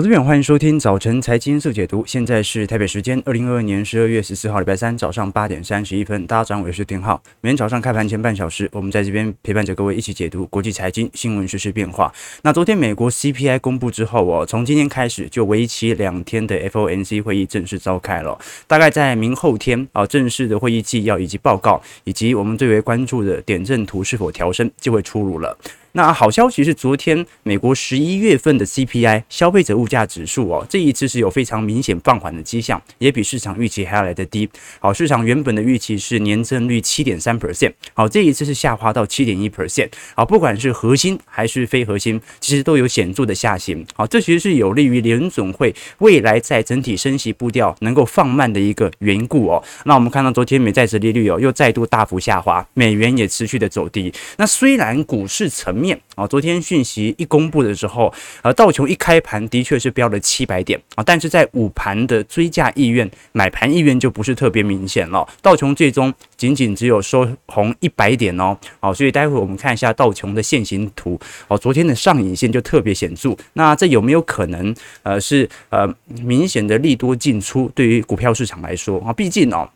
投资朋友，欢迎收听早晨财经速解读。现在是台北时间二零二二年十二月十四号，礼拜三早上八点三十一分。大家早上好，我是丁浩。每天早上开盘前半小时，我们在这边陪伴着各位一起解读国际财经新闻、时事变化。那昨天美国 CPI 公布之后哦，从今天开始就为期两天的 FOMC 会议正式召开了。大概在明后天啊，正式的会议纪要以及报告，以及我们最为关注的点阵图是否调升，就会出炉了。那好消息是，昨天美国十一月份的 CPI 消费者物价指数哦，这一次是有非常明显放缓的迹象，也比市场预期还要来得低。好，市场原本的预期是年增率七点三 percent，好，这一次是下滑到七点一 percent。好，不管是核心还是非核心，其实都有显著的下行。好，这其实是有利于联准会未来在整体升息步调能够放慢的一个缘故哦。那我们看到昨天美债殖利率哦又再度大幅下滑，美元也持续的走低。那虽然股市层面啊，昨天讯息一公布的时候，呃，道琼一开盘的确是飙了七百点啊，但是在午盘的追价意愿、买盘意愿就不是特别明显了。道琼最终仅仅只有收红一百点哦，好，所以待会我们看一下道琼的线形图哦，昨天的上影线就特别显著。那这有没有可能呃是呃明显的利多进出？对于股票市场来说啊，毕竟哦。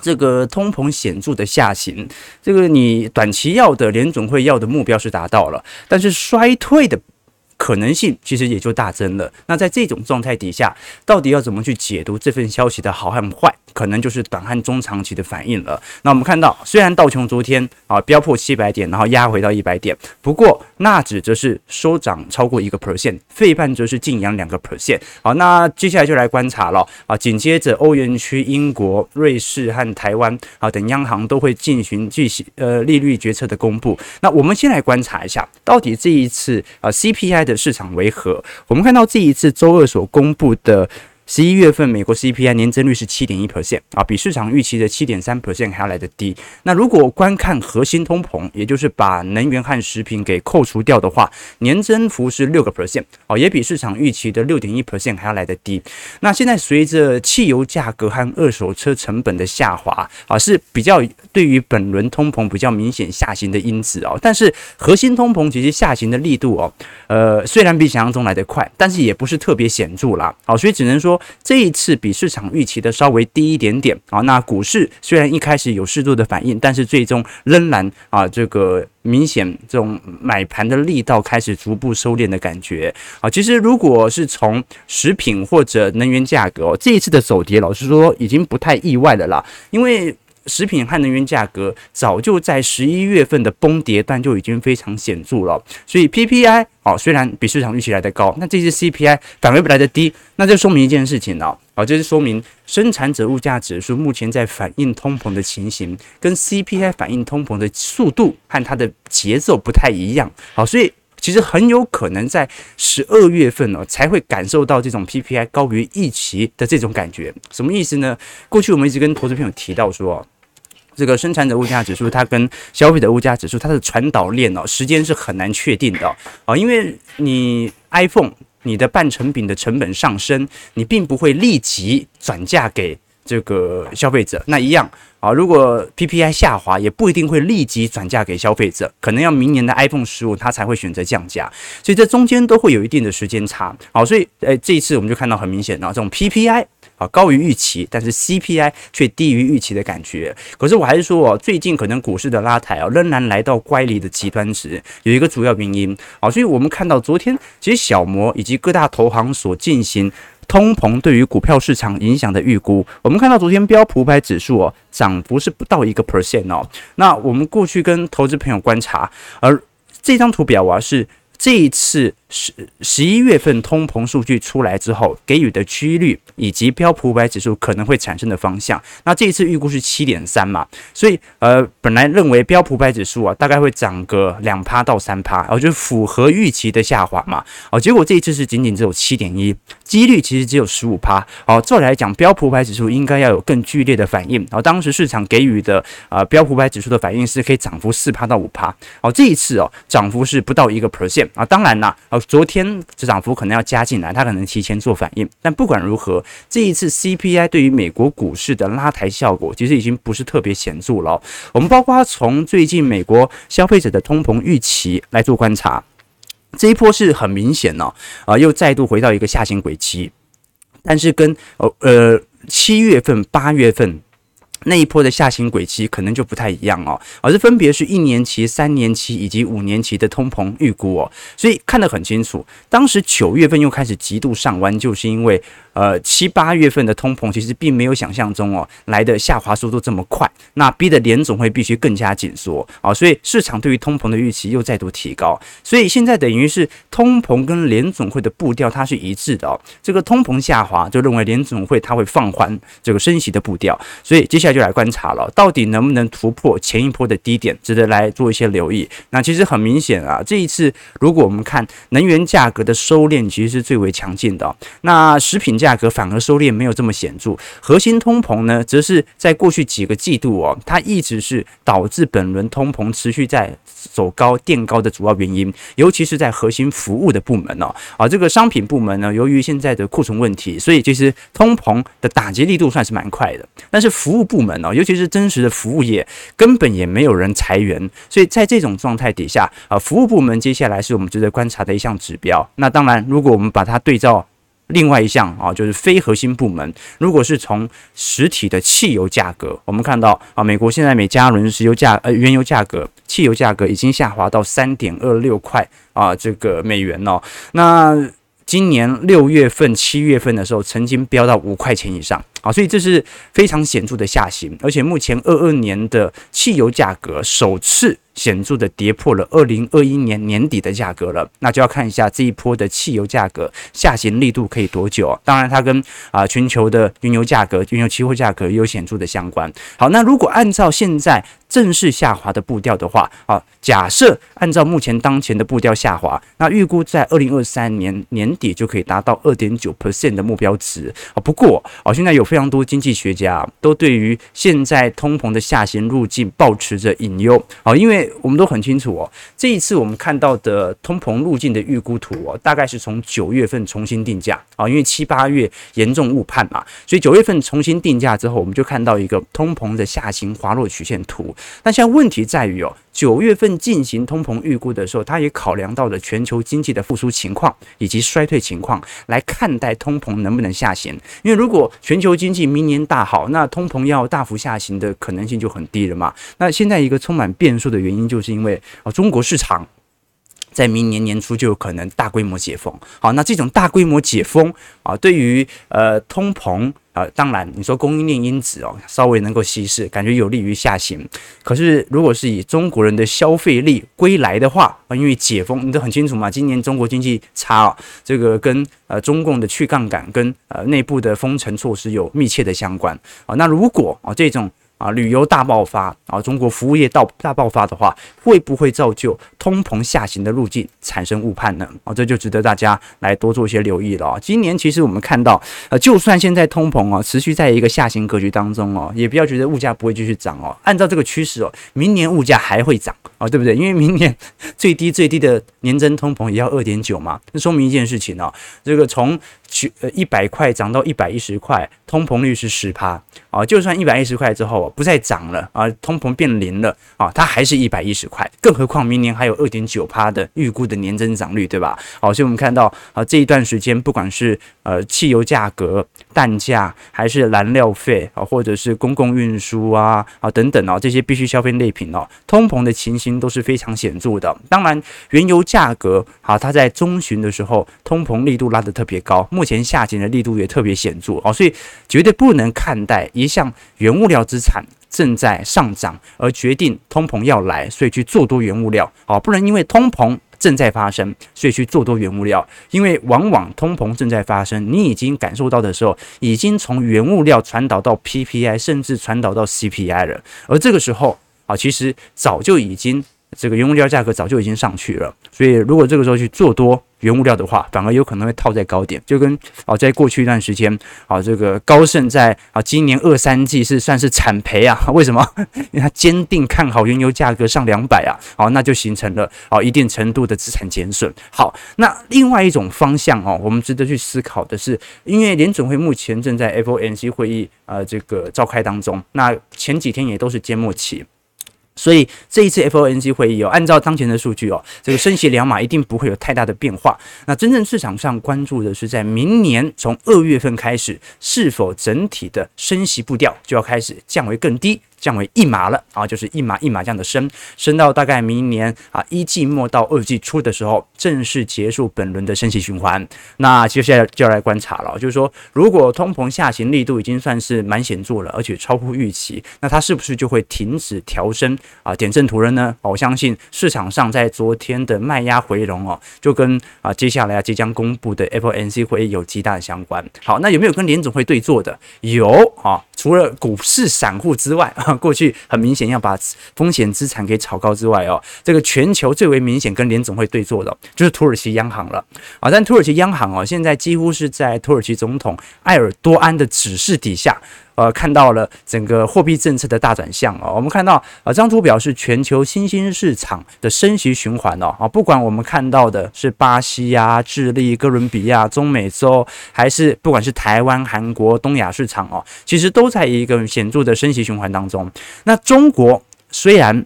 这个通膨显著的下行，这个你短期要的联总会要的目标是达到了，但是衰退的可能性其实也就大增了。那在这种状态底下，到底要怎么去解读这份消息的好和坏？可能就是短和中长期的反应了。那我们看到，虽然道琼昨天啊飙破七百点，然后压回到一百点，不过纳指则是收涨超过一个 percent，费半则是净扬两个 percent。好，那接下来就来观察了啊。紧接着，欧元区、英国、瑞士和台湾啊等央行都会进行具体呃利率决策的公布。那我们先来观察一下，到底这一次啊 CPI 的市场为何？我们看到这一次周二所公布的。十一月份美国 CPI 年增率是七点一 percent 啊，比市场预期的七点三 percent 还要来得低。那如果观看核心通膨，也就是把能源和食品给扣除掉的话，年增幅是六个 percent 哦，也比市场预期的六点一 percent 还要来得低。那现在随着汽油价格和二手车成本的下滑啊，是比较对于本轮通膨比较明显下行的因子哦。但是核心通膨其实下行的力度哦，呃，虽然比想象中来得快，但是也不是特别显著啦。好，所以只能说。这一次比市场预期的稍微低一点点啊，那股市虽然一开始有适度的反应，但是最终仍然啊，这个明显这种买盘的力道开始逐步收敛的感觉啊。其实如果是从食品或者能源价格，这一次的走跌，老实说已经不太意外的啦，因为。食品和能源价格早就在十一月份的崩跌段就已经非常显著了，所以 PPI 哦，虽然比市场预期来的高，那这些 CPI 反而来的低，那就说明一件事情了啊，就是说明生产者物价指数目前在反映通膨的情形，跟 CPI 反映通膨的速度和它的节奏不太一样，好，所以。其实很有可能在十二月份呢，才会感受到这种 PPI 高于预期的这种感觉。什么意思呢？过去我们一直跟投资朋友提到说，这个生产者物价指数它跟消费者物价指数它的传导链哦，时间是很难确定的啊，因为你 iPhone 你的半成品的成本上升，你并不会立即转嫁给这个消费者，那一样。啊，如果 PPI 下滑，也不一定会立即转嫁给消费者，可能要明年的 iPhone 十五它才会选择降价，所以这中间都会有一定的时间差。好，所以诶，这一次我们就看到很明显啊这种 PPI 啊高于预期，但是 CPI 却低于预期的感觉。可是我还是说哦，最近可能股市的拉抬啊，仍然来到乖离的极端值，有一个主要原因啊，所以我们看到昨天其实小摩以及各大投行所进行。通膨对于股票市场影响的预估，我们看到昨天标普百指数哦，涨幅是不到一个 percent 哦。那我们过去跟投资朋友观察，而这张图表啊是这一次。十十一月份通膨数据出来之后，给予的几率以及标普五百指数可能会产生的方向，那这一次预估是七点三嘛，所以呃本来认为标普五百指数啊大概会涨个两趴到三趴，哦就符合预期的下滑嘛，哦结果这一次是仅仅只有七点一，几率其实只有十五趴，哦照理来讲标普五百指数应该要有更剧烈的反应，然后当时市场给予的啊标普五百指数的反应是可以涨幅四趴到五趴，哦这一次哦涨幅是不到一个 percent 啊，当然啦。昨天这涨幅可能要加进来，它可能提前做反应。但不管如何，这一次 CPI 对于美国股市的拉抬效果，其实已经不是特别显著了。我们包括从最近美国消费者的通膨预期来做观察，这一波是很明显哦，啊，又再度回到一个下行轨迹，但是跟呃呃七月份、八月份。那一波的下行轨迹可能就不太一样哦，而是分别是一年期、三年期以及五年期的通膨预估哦，所以看得很清楚。当时九月份又开始极度上弯，就是因为。呃，七八月份的通膨其实并没有想象中哦来的下滑速度这么快，那逼得联总会必须更加紧缩啊，所以市场对于通膨的预期又再度提高，所以现在等于是通膨跟联总会的步调它是一致的哦。这个通膨下滑，就认为联总会它会放缓这个升息的步调，所以接下来就来观察了，到底能不能突破前一波的低点，值得来做一些留意。那其实很明显啊，这一次如果我们看能源价格的收敛，其实是最为强劲的，那食品。价格反而收敛没有这么显著，核心通膨呢，则是在过去几个季度哦，它一直是导致本轮通膨持续在走高垫高的主要原因，尤其是在核心服务的部门哦，啊，这个商品部门呢，由于现在的库存问题，所以其实通膨的打击力度算是蛮快的，但是服务部门哦，尤其是真实的服务业，根本也没有人裁员，所以在这种状态底下啊，服务部门接下来是我们值得观察的一项指标。那当然，如果我们把它对照。另外一项啊，就是非核心部门。如果是从实体的汽油价格，我们看到啊，美国现在每加仑石油价呃原油价格、汽油价格已经下滑到三点二六块啊，这个美元哦。那今年六月份、七月份的时候，曾经飙到五块钱以上好，所以这是非常显著的下行。而且目前二二年的汽油价格首次。显著的跌破了二零二一年年底的价格了，那就要看一下这一波的汽油价格下行力度可以多久。当然，它跟啊全球的原油价格、原油期货价格也有显著的相关。好，那如果按照现在正式下滑的步调的话，啊，假设按照目前当前的步调下滑，那预估在二零二三年年底就可以达到二点九 percent 的目标值。啊，不过啊，现在有非常多经济学家都对于现在通膨的下行路径抱持着隐忧。啊，因为我们都很清楚哦，这一次我们看到的通膨路径的预估图哦，大概是从九月份重新定价啊，因为七八月严重误判嘛，所以九月份重新定价之后，我们就看到一个通膨的下行滑落曲线图。那现在问题在于哦。九月份进行通膨预估的时候，他也考量到了全球经济的复苏情况以及衰退情况来看待通膨能不能下行。因为如果全球经济明年大好，那通膨要大幅下行的可能性就很低了嘛。那现在一个充满变数的原因，就是因为啊，中国市场在明年年初就有可能大规模解封。好，那这种大规模解封啊，对于呃通膨。啊，当然，你说供应链因子哦，稍微能够稀释，感觉有利于下行。可是，如果是以中国人的消费力归来的话啊，因为解封，你都很清楚嘛，今年中国经济差哦，这个跟呃中共的去杠杆跟呃内部的封城措施有密切的相关啊。那如果啊这种。啊，旅游大爆发啊，中国服务业到大爆发的话，会不会造就通膨下行的路径产生误判呢？啊，这就值得大家来多做一些留意了啊。今年其实我们看到，呃，就算现在通膨啊持续在一个下行格局当中哦，也不要觉得物价不会继续涨哦。按照这个趋势哦，明年物价还会涨啊，对不对？因为明年 最低最低的年增通膨也要二点九嘛，这说明一件事情哦，这个从。去呃一百块涨到一百一十块，通膨率是十趴啊，就算一百一十块之后不再涨了啊，通膨变零了啊，它还是一百一十块，更何况明年还有二点九趴的预估的年增长率，对吧？好，所以我们看到啊这一段时间，不管是呃汽油价格、蛋价，还是燃料费啊，或者是公共运输啊啊等等啊这些必需消费类品哦，通膨的情形都是非常显著的。当然，原油价格啊，它在中旬的时候通膨力度拉得特别高。目前下行的力度也特别显著哦，所以绝对不能看待一项原物料资产正在上涨而决定通膨要来，所以去做多原物料哦，不能因为通膨正在发生，所以去做多原物料，因为往往通膨正在发生，你已经感受到的时候，已经从原物料传导到 PPI，甚至传导到 CPI 了，而这个时候啊，其实早就已经这个原物料价格早就已经上去了，所以如果这个时候去做多。原物料的话，反而有可能会套在高点，就跟啊，在过去一段时间啊，这个高盛在啊，今年二三季是算是惨赔啊？为什么？因为他坚定看好原油价格上两百啊，好，那就形成了啊一定程度的资产减损。好，那另外一种方向哦，我们值得去思考的是，因为联准会目前正在 FOMC 会议啊这个召开当中，那前几天也都是缄默期。所以这一次 FOMC 会议哦，按照当前的数据哦，这个升息两码一定不会有太大的变化。那真正市场上关注的是，在明年从二月份开始，是否整体的升息步调就要开始降为更低。降为一码了啊，就是一码一码这样的升，升到大概明年啊一季末到二季初的时候，正式结束本轮的升息循环。那接下来就要来观察了，就是说，如果通膨下行力度已经算是蛮显著了，而且超乎预期，那它是不是就会停止调升啊点阵图了呢？我相信市场上在昨天的卖压回笼哦，就跟啊接下来啊即将公布的 FOMC 会议有极大的相关。好，那有没有跟联总会对坐的？有啊，除了股市散户之外。过去很明显要把风险资产给炒高之外哦，这个全球最为明显跟联总会对坐的就是土耳其央行了啊。但土耳其央行哦，现在几乎是在土耳其总统埃尔多安的指示底下。呃，看到了整个货币政策的大转向哦。我们看到呃，这张图表示全球新兴市场的升息循环哦。啊，不管我们看到的是巴西呀、啊、智利、哥伦比亚、中美洲，还是不管是台湾、韩国、东亚市场哦，其实都在一个显著的升息循环当中。那中国虽然。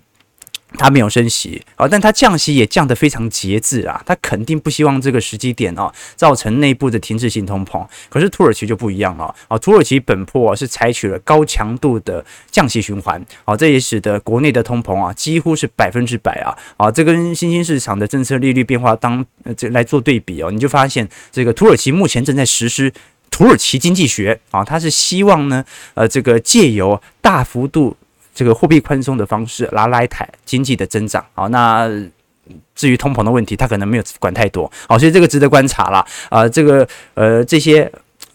它没有升息啊，但它降息也降得非常节制啊。它肯定不希望这个时机点哦，造成内部的停滞性通膨。可是土耳其就不一样了啊，土耳其本波是采取了高强度的降息循环啊，这也使得国内的通膨啊几乎是百分之百啊啊，这跟新兴市场的政策利率变化当呃这来做对比哦，你就发现这个土耳其目前正在实施土耳其经济学啊，它是希望呢呃这个借由大幅度。这个货币宽松的方式拉来台经济的增长，好，那至于通膨的问题，他可能没有管太多，好，所以这个值得观察了啊、这个呃，这些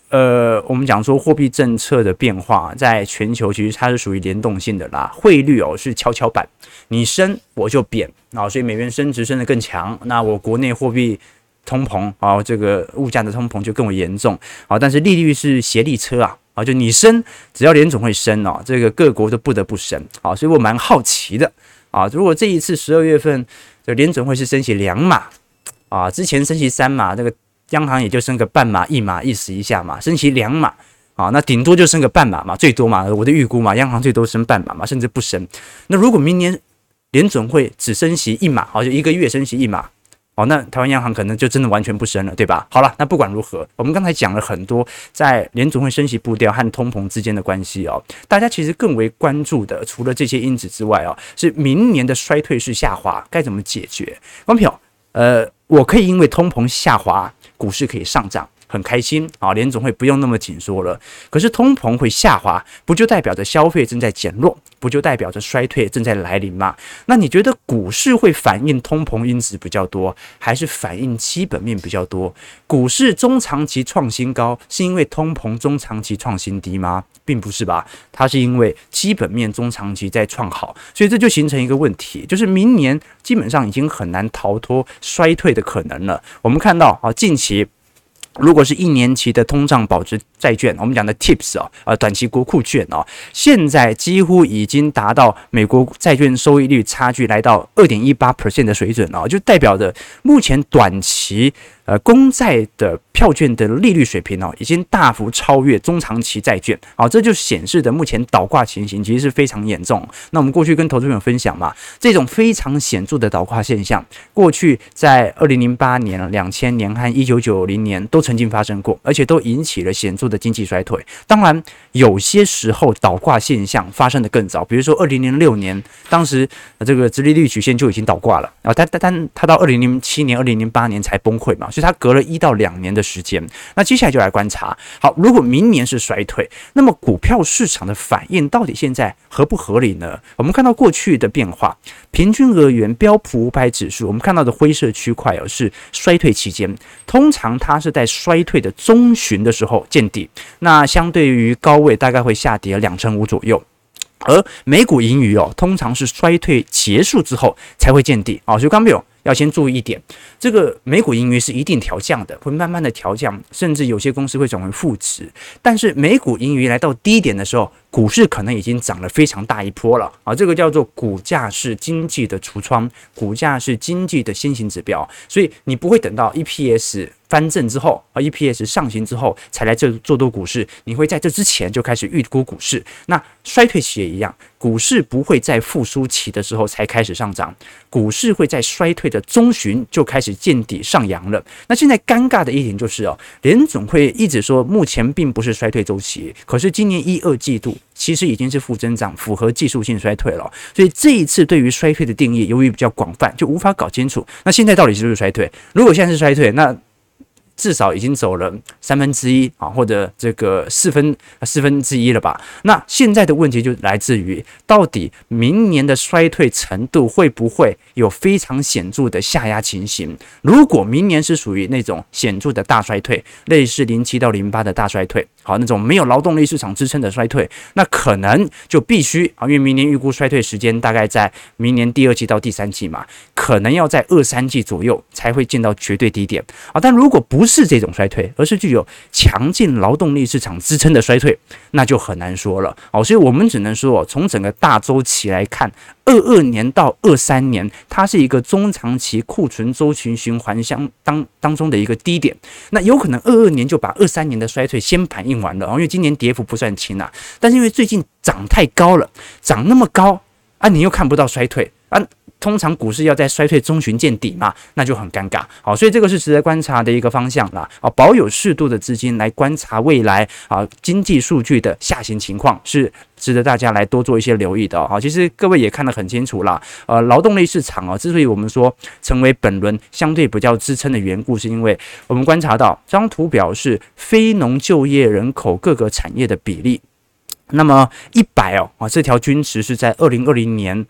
呃，我们讲说货币政策的变化，在全球其实它是属于联动性的啦。汇率哦是跷跷板，你升我就贬啊，所以美元升值升得更强，那我国内货币通膨啊，这个物价的通膨就更为严重啊。但是利率是协力车啊。啊，就你升，只要联总会升哦，这个各国都不得不升啊，所以我蛮好奇的啊，如果这一次十二月份的联总会是升息两码啊，之前升息三码，这个央行也就升个半码、一码意思一下嘛，升息两码啊，那顶多就升个半码嘛，最多嘛，我的预估嘛，央行最多升半码嘛，甚至不升。那如果明年联总会只升息一码，好，就一个月升息一码。哦，那台湾央行可能就真的完全不升了，对吧？好了，那不管如何，我们刚才讲了很多在联总会升息步调和通膨之间的关系哦。大家其实更为关注的，除了这些因子之外哦，是明年的衰退式下滑该怎么解决？光票，呃，我可以因为通膨下滑，股市可以上涨。很开心啊，联总会不用那么紧缩了。可是通膨会下滑，不就代表着消费正在减弱，不就代表着衰退正在来临吗？那你觉得股市会反映通膨因子比较多，还是反映基本面比较多？股市中长期创新高，是因为通膨中长期创新低吗？并不是吧，它是因为基本面中长期在创好，所以这就形成一个问题，就是明年基本上已经很难逃脱衰退的可能了。我们看到啊，近期。如果是一年期的通胀保值债券，我们讲的 TIPS 啊，呃，短期国库券啊，现在几乎已经达到美国债券收益率差距来到二点一八 percent 的水准了，就代表着目前短期。呃，公债的票券的利率水平哦，已经大幅超越中长期债券，好，这就显示的目前倒挂情形其实是非常严重。那我们过去跟投资朋友分享嘛，这种非常显著的倒挂现象，过去在二零零八年、两千年和一九九零年都曾经发生过，而且都引起了显著的经济衰退。当然，有些时候倒挂现象发生的更早，比如说二零零六年，当时这个殖利率曲线就已经倒挂了，然后它它它它到二零零七年、二零零八年才崩溃嘛。它隔了一到两年的时间，那接下来就来观察。好，如果明年是衰退，那么股票市场的反应到底现在合不合理呢？我们看到过去的变化，平均而言，标普五百指数，我们看到的灰色区块哦，是衰退期间，通常它是在衰退的中旬的时候见底，那相对于高位大概会下跌两成五左右。而美股盈余哦，通常是衰退结束之后才会见底啊，所以刚没有。要先注意一点，这个美股盈余是一定调降的，会慢慢的调降，甚至有些公司会转为负值。但是美股盈余来到低点的时候，股市可能已经涨了非常大一波了啊，这个叫做股价是经济的橱窗，股价是经济的先行指标，所以你不会等到 EPS。翻正之后啊，EPS 上行之后才来这做多股市，你会在这之前就开始预估股市。那衰退期也一样，股市不会在复苏期的时候才开始上涨，股市会在衰退的中旬就开始见底上扬了。那现在尴尬的一点就是哦，联总会一直说目前并不是衰退周期，可是今年一二季度其实已经是负增长，符合技术性衰退了。所以这一次对于衰退的定义，由于比较广泛，就无法搞清楚。那现在到底是不是衰退？如果现在是衰退，那至少已经走了三分之一啊，或者这个四分四分之一了吧？那现在的问题就来自于，到底明年的衰退程度会不会有非常显著的下压情形？如果明年是属于那种显著的大衰退，类似零七到零八的大衰退，好，那种没有劳动力市场支撑的衰退，那可能就必须啊，因为明年预估衰退时间大概在明年第二季到第三季嘛，可能要在二三季左右才会见到绝对低点啊。但如果不是这种衰退，而是具有强劲劳动力市场支撑的衰退，那就很难说了。哦，所以我们只能说，从整个大周期来看，二二年到二三年，它是一个中长期库存周期循环相当当中的一个低点。那有可能二二年就把二三年的衰退先反映完了，因为今年跌幅不算轻啊。但是因为最近涨太高了，涨那么高啊，你又看不到衰退啊。通常股市要在衰退中旬见底嘛，那就很尴尬。好，所以这个是值得观察的一个方向啦。啊，保有适度的资金来观察未来啊经济数据的下行情况，是值得大家来多做一些留意的。好，其实各位也看得很清楚啦。呃，劳动力市场啊，之所以我们说成为本轮相对比较支撑的缘故，是因为我们观察到这张图表是非农就业人口各个产业的比例。那么一百哦啊，这条均值是在二零二零年。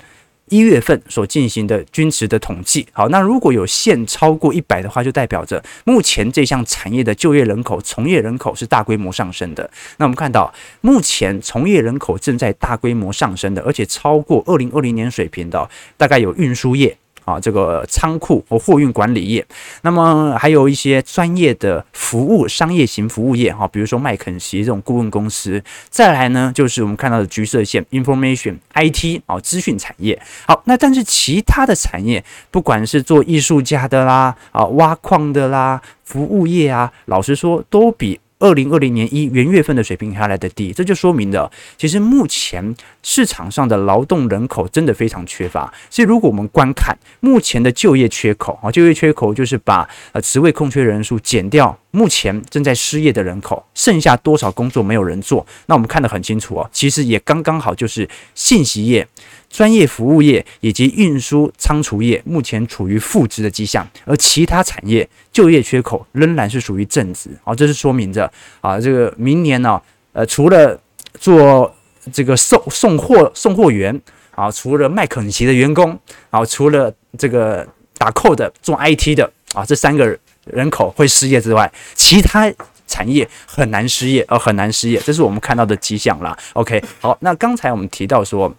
一月份所进行的均值的统计，好，那如果有限超过一百的话，就代表着目前这项产业的就业人口、从业人口是大规模上升的。那我们看到，目前从业人口正在大规模上升的，而且超过二零二零年水平的，大概有运输业。啊，这个仓库和货运管理业，那么还有一些专业的服务、商业型服务业，哈，比如说麦肯锡这种顾问公司。再来呢，就是我们看到的橘色线，information IT 啊，资讯产业。好，那但是其他的产业，不管是做艺术家的啦，啊，挖矿的啦，服务业啊，老实说，都比。二零二零年一元月份的水平还来得低，这就说明了，其实目前市场上的劳动人口真的非常缺乏。所以，如果我们观看目前的就业缺口啊，就业缺口就是把呃职位空缺人数减掉目前正在失业的人口，剩下多少工作没有人做，那我们看得很清楚哦，其实也刚刚好就是信息业。专业服务业以及运输仓储业目前处于负值的迹象，而其他产业就业缺口仍然是属于正值。好，这是说明着啊，这个明年呢，呃，除了做这个送送货送货员啊，除了麦肯锡的员工啊，除了这个打扣的做 IT 的啊，这三个人口会失业之外，其他产业很难失业，呃很难失业，这是我们看到的迹象啦。OK，好，那刚才我们提到说。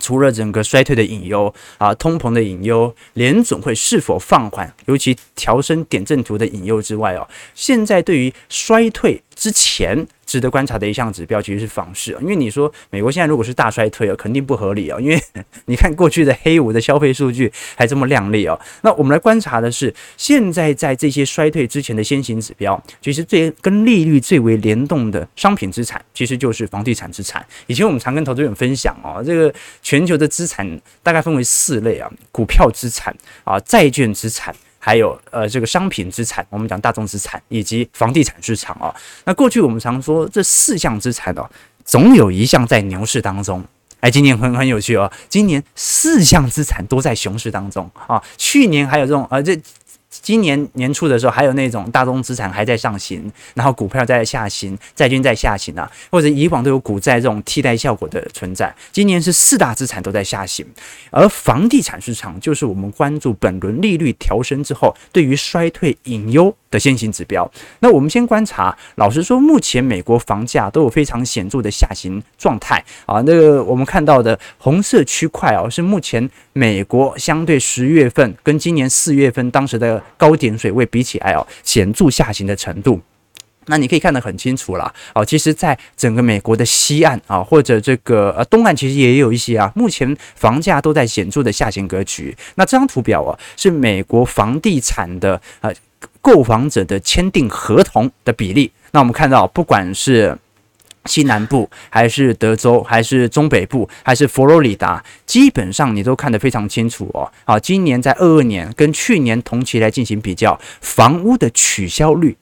除了整个衰退的隐忧啊，通膨的隐忧，联总会是否放缓，尤其调升点阵图的隐忧之外哦，现在对于衰退之前。值得观察的一项指标其实是房市，因为你说美国现在如果是大衰退啊，肯定不合理啊，因为 你看过去的黑五的消费数据还这么亮丽哦。那我们来观察的是，现在在这些衰退之前的先行指标，其实最跟利率最为联动的商品资产，其实就是房地产资产。以前我们常跟投资人分享哦，这个全球的资产大概分为四类啊，股票资产啊，债券资产。还有呃，这个商品资产，我们讲大众资产以及房地产市场啊。那过去我们常说这四项资产哦，总有一项在牛市当中。哎，今年很很有趣哦，今年四项资产都在熊市当中啊。去年还有这种呃这。今年年初的时候，还有那种大宗资产还在上行，然后股票在下行，债券在下行啊，或者以往都有股债这种替代效果的存在。今年是四大资产都在下行，而房地产市场就是我们关注本轮利率调升之后对于衰退隐忧的先行指标。那我们先观察，老实说，目前美国房价都有非常显著的下行状态啊。那个我们看到的红色区块哦，是目前美国相对十月份跟今年四月份当时的。高点水位比起来哦，显著下行的程度。那你可以看得很清楚啦，哦，其实，在整个美国的西岸啊，或者这个呃东岸，其实也有一些啊，目前房价都在显著的下行格局。那这张图表啊，是美国房地产的呃购房者的签订合同的比例。那我们看到，不管是西南部，还是德州，还是中北部，还是佛罗里达，基本上你都看得非常清楚哦。好，今年在二二年跟去年同期来进行比较，房屋的取消率。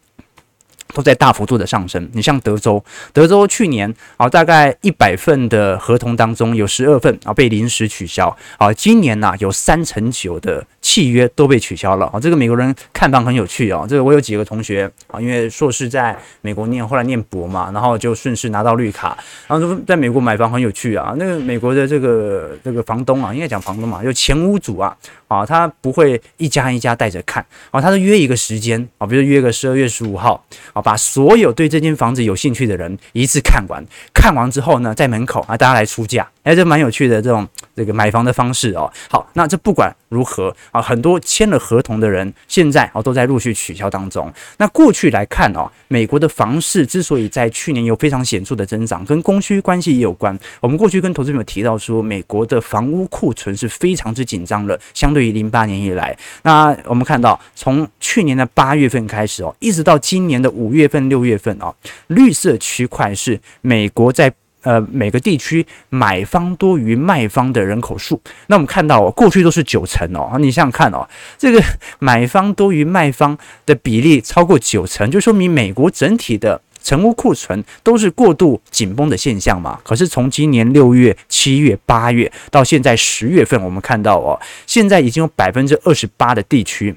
都在大幅度的上升。你像德州，德州去年啊，大概一百份的合同当中有十二份啊被临时取消啊，今年呢有三成九的契约都被取消了啊。这个美国人看房很有趣哦。这个我有几个同学啊，因为硕士在美国念，后来念博嘛，然后就顺势拿到绿卡，然后说在美国买房很有趣啊。那个美国的这个这个房东啊，应该讲房东嘛，就前屋主啊啊，他不会一家一家带着看啊，他都约一个时间啊，比如约个十二月十五号啊。把所有对这间房子有兴趣的人一次看完，看完之后呢，在门口啊，大家来出价，哎，这蛮有趣的这种这个买房的方式哦。好，那这不管如何啊，很多签了合同的人现在哦都在陆续取消当中。那过去来看哦，美国的房市之所以在去年有非常显著的增长，跟供需关系也有关。我们过去跟投资朋友提到说，美国的房屋库存是非常之紧张的，相对于零八年以来。那我们看到从去年的八月份开始哦，一直到今年的五月份、六月份哦，绿色区块是美国在呃每个地区买方多于卖方的人口数。那我们看到哦，过去都是九成哦，你想想看哦，这个 买方多于卖方的比例超过九成，就说明美国整体的成屋库存都是过度紧绷的现象嘛。可是从今年六月、七月、八月到现在十月份，我们看到哦，现在已经有百分之二十八的地区。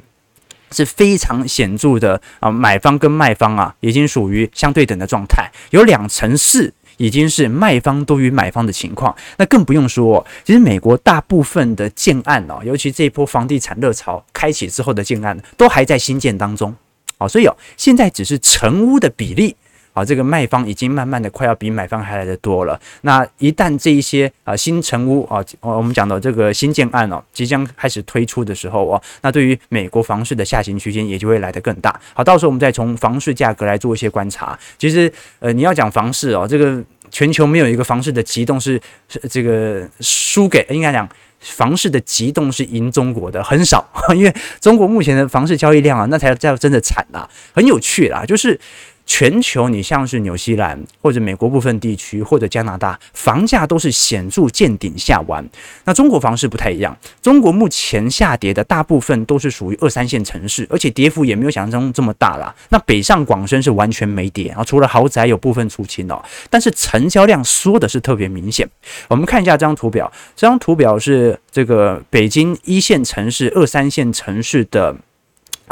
是非常显著的啊，买方跟卖方啊，已经属于相对等的状态，有两成四已经是卖方多于买方的情况，那更不用说，其实美国大部分的建案哦，尤其这一波房地产热潮开启之后的建案，都还在新建当中，好，所以哦，现在只是成屋的比例。啊，这个卖方已经慢慢的快要比买方还来得多了。那一旦这一些啊新成屋啊，我们讲的这个新建案哦，即将开始推出的时候哦，那对于美国房市的下行区间也就会来得更大。好，到时候我们再从房市价格来做一些观察。其实呃，你要讲房市哦，这个全球没有一个房市的急动是是这个输给应该讲房市的急动是赢中国的很少，因为中国目前的房市交易量啊，那才叫真的惨啦，很有趣啦，就是。全球，你像是纽西兰或者美国部分地区或者加拿大，房价都是显著见顶下弯。那中国房市不太一样，中国目前下跌的大部分都是属于二三线城市，而且跌幅也没有想象中这么大啦。那北上广深是完全没跌啊，除了豪宅有部分出清哦，但是成交量缩的是特别明显。我们看一下这张图表，这张图表是这个北京一线城市、二三线城市的。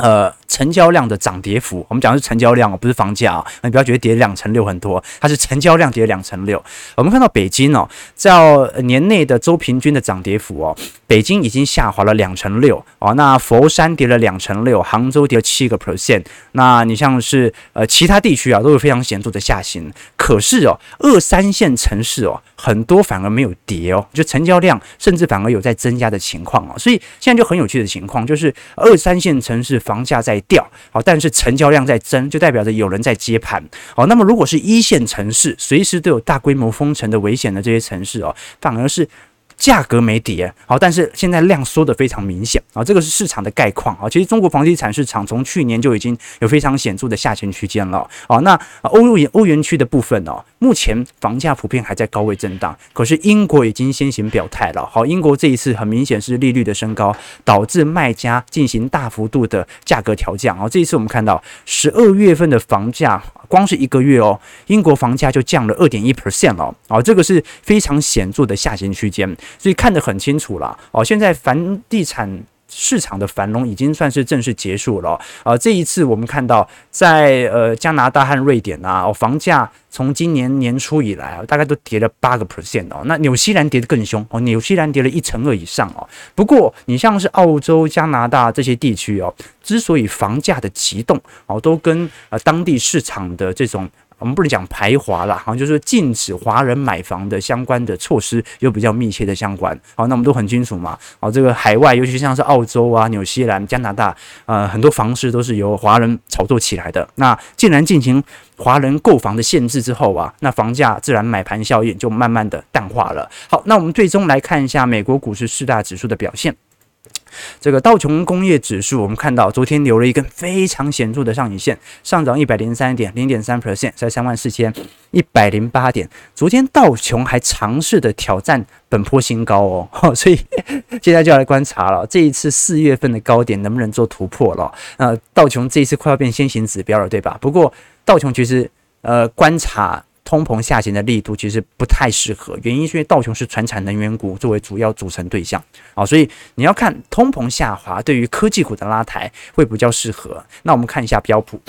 呃，成交量的涨跌幅，我们讲的是成交量哦，不是房价啊。你不要觉得跌两成六很多，它是成交量跌两成六。我们看到北京哦，在年内的周平均的涨跌幅哦，北京已经下滑了两成六哦。那佛山跌了两成六，杭州跌了七个 percent。那你像是呃其他地区啊，都有非常显著的下行。可是哦，二三线城市哦，很多反而没有跌哦，就成交量甚至反而有在增加的情况哦。所以现在就很有趣的情况，就是二三线城市。房价在掉，好，但是成交量在增，就代表着有人在接盘，好，那么如果是一线城市，随时都有大规模封城的危险的这些城市哦，反而是。价格没跌，好，但是现在量缩得非常明显啊，这个是市场的概况啊。其实中国房地产市场从去年就已经有非常显著的下行区间了啊。那欧元欧元区的部分哦，目前房价普遍还在高位震荡，可是英国已经先行表态了。好，英国这一次很明显是利率的升高，导致卖家进行大幅度的价格调降啊。这一次我们看到十二月份的房价。光是一个月哦，英国房价就降了二点一 percent 哦，哦，这个是非常显著的下行区间，所以看得很清楚了哦。现在房地产市场的繁荣已经算是正式结束了，呃，这一次我们看到在呃加拿大和瑞典啊，房价从今年年初以来啊，大概都跌了八个 percent 哦。那纽西兰跌得更凶哦，纽西兰跌了一成二以上哦。不过你像是澳洲、加拿大这些地区哦，之所以房价的急动哦，都跟呃当地市场的这种。我们不能讲排华啦，好像就是禁止华人买房的相关的措施有比较密切的相关。好，那我们都很清楚嘛。好，这个海外，尤其像是澳洲啊、纽西兰、加拿大，呃，很多房市都是由华人炒作起来的。那既然进行华人购房的限制之后啊，那房价自然买盘效应就慢慢的淡化了。好，那我们最终来看一下美国股市四大指数的表现。这个道琼工业指数，我们看到昨天留了一根非常显著的上影线，上涨一百零三点零点三 percent，在三万四千一百零八点。昨天道琼还尝试的挑战本波新高哦，所以现在就要来观察了，这一次四月份的高点能不能做突破了？呃，道琼这一次快要变先行指标了，对吧？不过道琼其实呃观察。通膨下行的力度其实不太适合，原因是因为道琼是传产能源股作为主要组成对象啊，所以你要看通膨下滑对于科技股的拉抬会比较适合。那我们看一下标普。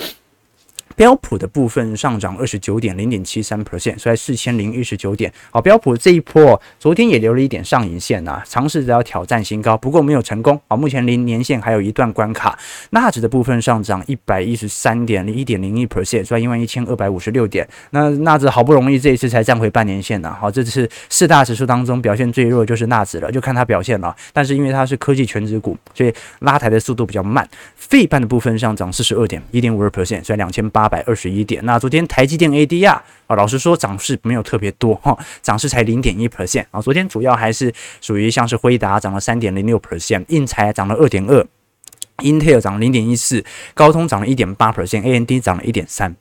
标普的部分上涨二十九点零点七三 percent，所以四千零一十九点。好，标普这一波昨天也留了一点上影线啊，尝试着要挑战新高，不过没有成功。好，目前离年线还有一段关卡。纳指的部分上涨一百一十三点零一点零一 percent，所以一万一千二百五十六点。那纳指好不容易这一次才站回半年线呢。好，这次四大指数当中表现最弱就是纳指了，就看它表现了。但是因为它是科技全指股，所以拉抬的速度比较慢。费半的部分上涨四十二点一点五二 percent，所以两千八。八百二十一点。那昨天台积电 ADR 啊，老实说涨势没有特别多哈，涨势才零点一 percent 啊。昨天主要还是属于像是辉达涨了三点零六 percent，应材涨了二点二，Intel 涨了零点一四，高通涨了一点八 percent，AMD 涨了一点三。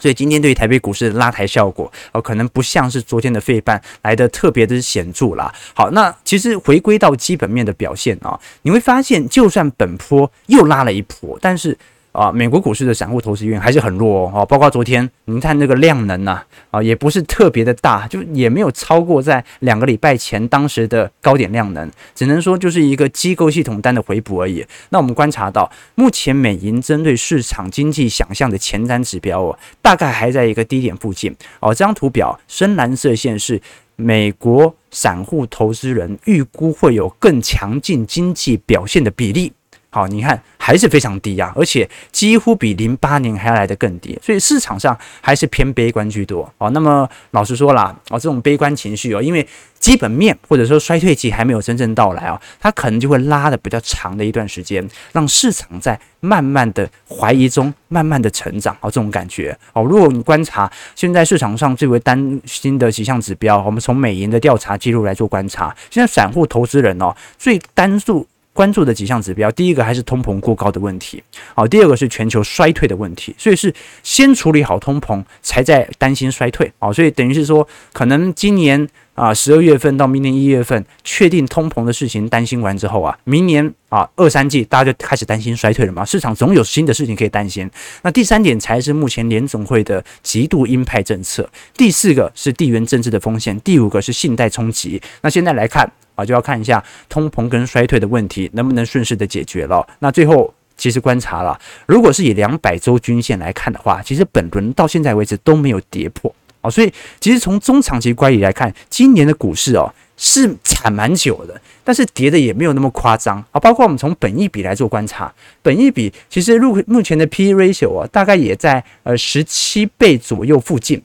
所以今天对于台北股市的拉抬效果哦，可能不像是昨天的费半来的特别的显著啦。好，那其实回归到基本面的表现啊，你会发现，就算本波又拉了一波，但是。啊，美国股市的散户投资意愿还是很弱哦，包括昨天，您看那个量能呐，啊，也不是特别的大，就也没有超过在两个礼拜前当时的高点量能，只能说就是一个机构系统单的回补而已。那我们观察到，目前美银针对市场经济想象的前瞻指标哦，大概还在一个低点附近哦。这张图表深蓝色线是美国散户投资人预估会有更强劲经济表现的比例。好，你看还是非常低、啊，而且几乎比零八年还要来得更低，所以市场上还是偏悲观居多。哦，那么老实说啦，哦，这种悲观情绪哦，因为基本面或者说衰退期还没有真正到来啊，它可能就会拉得比较长的一段时间，让市场在慢慢的怀疑中慢慢的成长。哦，这种感觉哦，如果你观察现在市场上最为担心的几项指标，我们从美银的调查记录来做观察，现在散户投资人哦最担注。关注的几项指标，第一个还是通膨过高的问题，好，第二个是全球衰退的问题，所以是先处理好通膨，才在担心衰退，好，所以等于是说，可能今年啊十二月份到明年一月份，确定通膨的事情担心完之后啊，明年啊二三季大家就开始担心衰退了嘛，市场总有新的事情可以担心。那第三点才是目前联总会的极度鹰派政策，第四个是地缘政治的风险，第五个是信贷冲击。那现在来看。啊，就要看一下通膨跟衰退的问题能不能顺势的解决了。那最后其实观察了，如果是以两百周均线来看的话，其实本轮到现在为止都没有跌破哦。所以其实从中长期观点来看，今年的股市哦是惨蛮久的，但是跌的也没有那么夸张啊。包括我们从本益比来做观察，本益比其实入目前的 P/E ratio 啊，大概也在呃十七倍左右附近。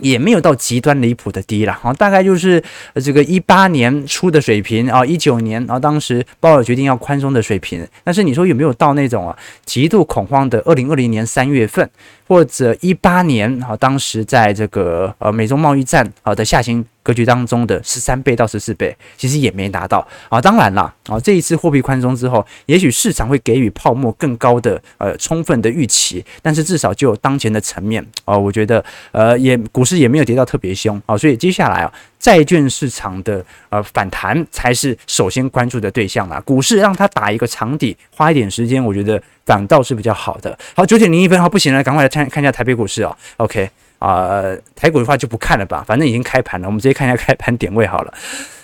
也没有到极端离谱的低了，好，大概就是这个一八年初的水平啊，一九年啊，当时鲍尔决定要宽松的水平，但是你说有没有到那种啊极度恐慌的二零二零年三月份，或者一八年啊，当时在这个呃美中贸易战啊的下行格局当中的十三倍到十四倍，其实也没达到啊。当然了啊，这一次货币宽松之后，也许市场会给予泡沫更高的呃充分的预期，但是至少就当前的层面啊，我觉得呃也股市也没有跌到特别凶啊，所以接下来啊，债券市场的呃反弹才是首先关注的对象啦。股市让它打一个长底，花一点时间，我觉得反倒是比较好的。好，九点零一分，好，不行了，赶快来看看一下台北股市啊。OK。啊、呃，台股的话就不看了吧，反正已经开盘了，我们直接看一下开盘点位好了。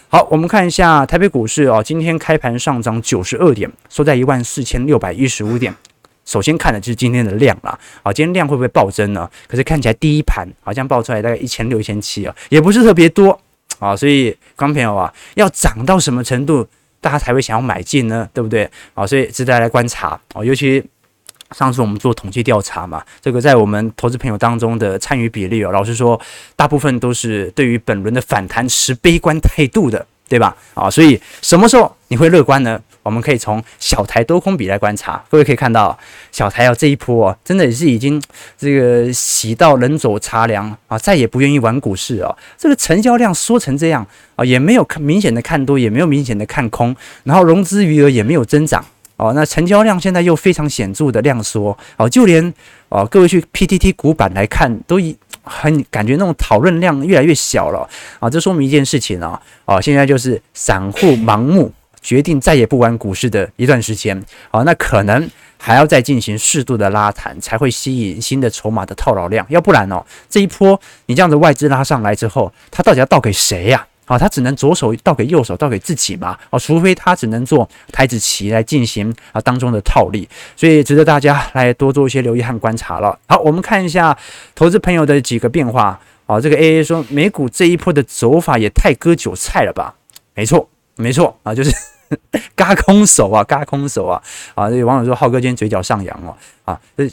好，我们看一下台北股市哦，今天开盘上涨九十二点，收在一万四千六百一十五点。首先看的就是今天的量啦，啊，今天量会不会暴增呢？可是看起来第一盘好像爆出来大概一千六、一千七啊，也不是特别多啊，所以观众朋友啊，要涨到什么程度，大家才会想要买进呢？对不对？啊，所以值得来观察啊，尤其。上次我们做统计调查嘛，这个在我们投资朋友当中的参与比例哦，老实说，大部分都是对于本轮的反弹持悲观态度的，对吧？啊，所以什么时候你会乐观呢？我们可以从小台多空比来观察，各位可以看到，小台啊这一波啊，真的也是已经这个洗到人走茶凉啊，再也不愿意玩股市啊。这个成交量缩成这样啊，也没有看明显的看多，也没有明显的看空，然后融资余额也没有增长。哦，那成交量现在又非常显著的量缩哦，就连哦各位去 PTT 股板来看，都一很感觉那种讨论量越来越小了啊，这说明一件事情啊，哦，现在就是散户盲目决定再也不玩股市的一段时间啊，那可能还要再进行适度的拉抬，才会吸引新的筹码的套牢量，要不然哦，这一波你这样子外资拉上来之后，它到底要倒给谁呀？啊他只能左手倒给右手，倒给自己嘛。哦，除非他只能做台子棋来进行啊当中的套利，所以值得大家来多做一些留意和观察了。好，我们看一下投资朋友的几个变化。啊，这个 AA 说美股这一波的走法也太割韭菜了吧？没错，没错啊，就是 嘎空手啊，嘎空手啊。啊，这个网友说浩哥今天嘴角上扬哦。啊，这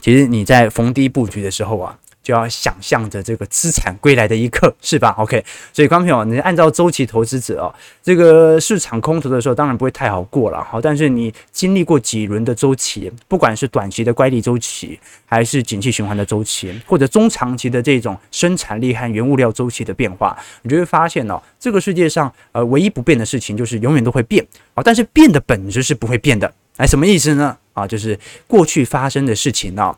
其实你在逢低布局的时候啊。就要想象着这个资产归来的一刻，是吧？OK，所以观众朋友，你按照周期投资者哦，这个市场空头的时候，当然不会太好过了。好，但是你经历过几轮的周期，不管是短期的乖离周期，还是景气循环的周期，或者中长期的这种生产力和原物料周期的变化，你就会发现哦，这个世界上呃唯一不变的事情就是永远都会变啊，但是变的本质是不会变的。哎，什么意思呢？啊，就是过去发生的事情呢。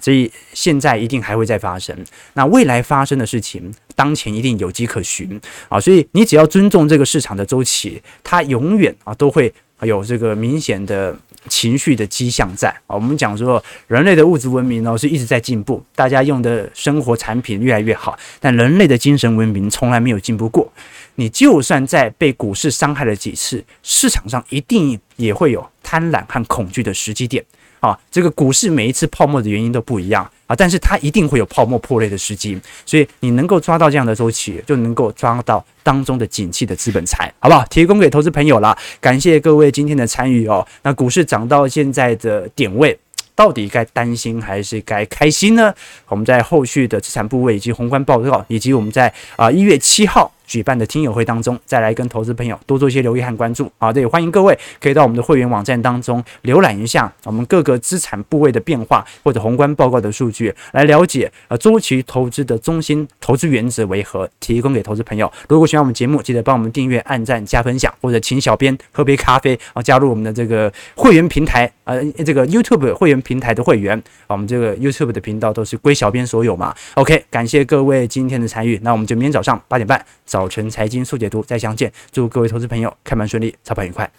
这现在一定还会再发生。那未来发生的事情，当前一定有迹可循啊。所以你只要尊重这个市场的周期，它永远啊都会有这个明显的情绪的迹象在啊。我们讲说，人类的物质文明呢是一直在进步，大家用的生活产品越来越好，但人类的精神文明从来没有进步过。你就算在被股市伤害了几次，市场上一定也会有贪婪和恐惧的时机点。啊，这个股市每一次泡沫的原因都不一样啊，但是它一定会有泡沫破裂的时机，所以你能够抓到这样的周期，就能够抓到当中的景气的资本财，好不好？提供给投资朋友了，感谢各位今天的参与哦。那股市涨到现在的点位，到底该担心还是该开心呢？我们在后续的资产部位以及宏观报告，以及我们在啊一月七号。举办的听友会当中，再来跟投资朋友多做一些留意和关注。好，这也欢迎各位可以到我们的会员网站当中浏览一下我们各个资产部位的变化或者宏观报告的数据，来了解呃周期投资的中心投资原则为何，提供给投资朋友。如果喜欢我们节目，记得帮我们订阅、按赞、加分享，或者请小编喝杯咖啡啊，加入我们的这个会员平台，呃，这个 YouTube 会员平台的会员啊，我们这个 YouTube 的频道都是归小编所有嘛。OK，感谢各位今天的参与，那我们就明天早上八点半早。早晨财经速解读，再相见。祝各位投资朋友开盘顺利，操盘愉快。